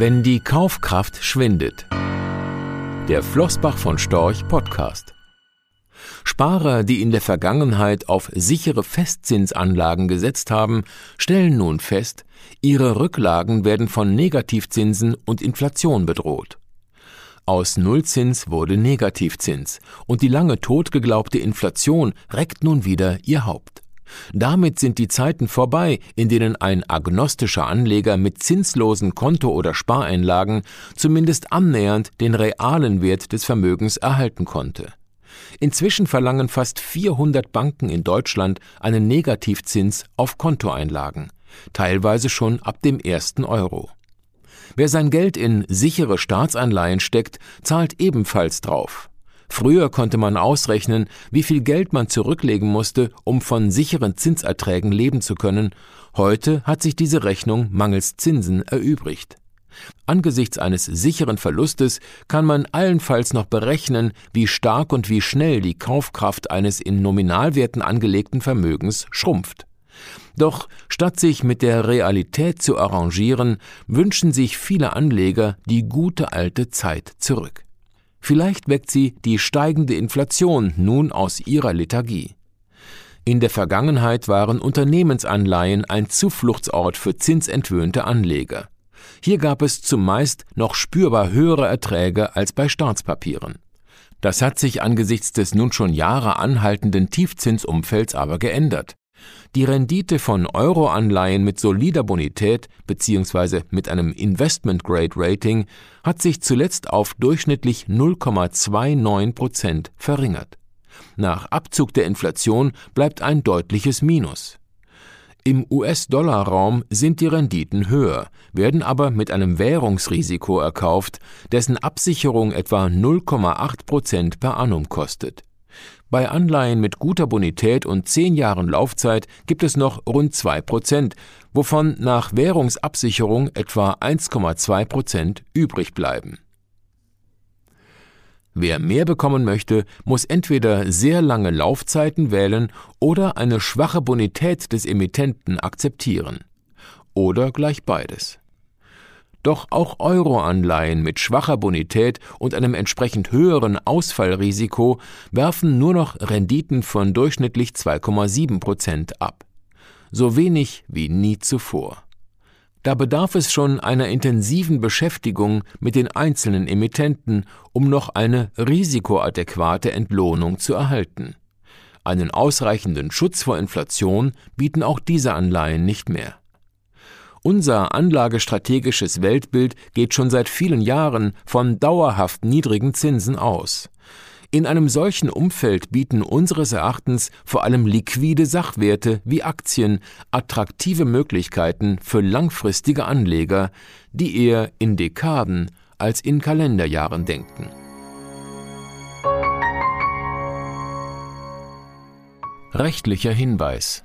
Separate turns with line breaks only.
Wenn die Kaufkraft schwindet. Der Flossbach von Storch Podcast. Sparer, die in der Vergangenheit auf sichere Festzinsanlagen gesetzt haben, stellen nun fest, ihre Rücklagen werden von Negativzinsen und Inflation bedroht. Aus Nullzins wurde Negativzins und die lange totgeglaubte Inflation reckt nun wieder ihr Haupt. Damit sind die Zeiten vorbei, in denen ein agnostischer Anleger mit zinslosen Konto- oder Spareinlagen zumindest annähernd den realen Wert des Vermögens erhalten konnte. Inzwischen verlangen fast 400 Banken in Deutschland einen Negativzins auf Kontoeinlagen, teilweise schon ab dem ersten Euro. Wer sein Geld in sichere Staatsanleihen steckt, zahlt ebenfalls drauf. Früher konnte man ausrechnen, wie viel Geld man zurücklegen musste, um von sicheren Zinserträgen leben zu können. Heute hat sich diese Rechnung mangels Zinsen erübrigt. Angesichts eines sicheren Verlustes kann man allenfalls noch berechnen, wie stark und wie schnell die Kaufkraft eines in Nominalwerten angelegten Vermögens schrumpft. Doch statt sich mit der Realität zu arrangieren, wünschen sich viele Anleger die gute alte Zeit zurück. Vielleicht weckt sie die steigende Inflation nun aus ihrer Lethargie. In der Vergangenheit waren Unternehmensanleihen ein Zufluchtsort für zinsentwöhnte Anleger. Hier gab es zumeist noch spürbar höhere Erträge als bei Staatspapieren. Das hat sich angesichts des nun schon Jahre anhaltenden Tiefzinsumfelds aber geändert. Die Rendite von Euroanleihen mit solider Bonität bzw. mit einem Investment Grade Rating hat sich zuletzt auf durchschnittlich 0,29 Prozent verringert. Nach Abzug der Inflation bleibt ein deutliches Minus. Im US-Dollar-Raum sind die Renditen höher, werden aber mit einem Währungsrisiko erkauft, dessen Absicherung etwa 0,8 Prozent per annum kostet. Bei Anleihen mit guter Bonität und zehn Jahren Laufzeit gibt es noch rund zwei Prozent, wovon nach Währungsabsicherung etwa 1,2 Prozent übrig bleiben. Wer mehr bekommen möchte, muss entweder sehr lange Laufzeiten wählen oder eine schwache Bonität des Emittenten akzeptieren. Oder gleich beides. Doch auch Euroanleihen mit schwacher Bonität und einem entsprechend höheren Ausfallrisiko werfen nur noch Renditen von durchschnittlich 2,7 Prozent ab. So wenig wie nie zuvor. Da bedarf es schon einer intensiven Beschäftigung mit den einzelnen Emittenten, um noch eine risikoadäquate Entlohnung zu erhalten. Einen ausreichenden Schutz vor Inflation bieten auch diese Anleihen nicht mehr. Unser anlagestrategisches Weltbild geht schon seit vielen Jahren von dauerhaft niedrigen Zinsen aus. In einem solchen Umfeld bieten unseres Erachtens vor allem liquide Sachwerte wie Aktien attraktive Möglichkeiten für langfristige Anleger, die eher in Dekaden als in Kalenderjahren denken. Rechtlicher Hinweis